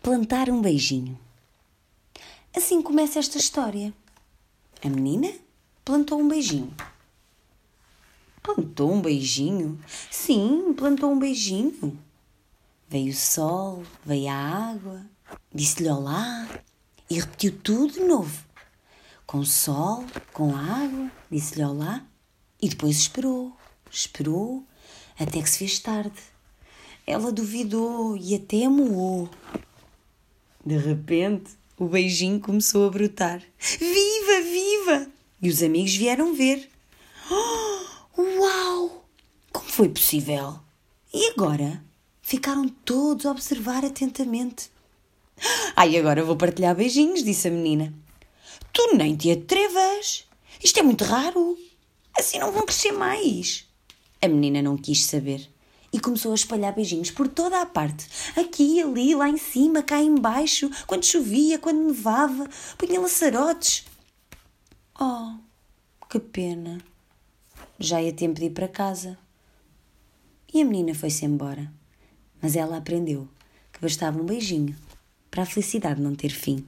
Plantar um beijinho. Assim começa esta história. A menina plantou um beijinho. Plantou um beijinho? Sim, plantou um beijinho. Veio o sol, veio a água, disse-lhe olá e repetiu tudo de novo. Com o sol, com a água, disse-lhe olá e depois esperou, esperou, até que se fez tarde. Ela duvidou e até moou. De repente, o beijinho começou a brotar. Viva, viva! E os amigos vieram ver. Oh, uau! Como foi possível? E agora? Ficaram todos a observar atentamente. Ai, agora vou partilhar beijinhos, disse a menina. Tu nem te atrevas! Isto é muito raro! Assim não vão crescer mais! A menina não quis saber e começou a espalhar beijinhos por toda a parte. Aqui, ali, lá em cima, cá embaixo, quando chovia, quando nevava, punha laçarotes. Oh, que pena. Já ia tempo de ir para casa. E a menina foi-se embora. Mas ela aprendeu que bastava um beijinho para a felicidade não ter fim.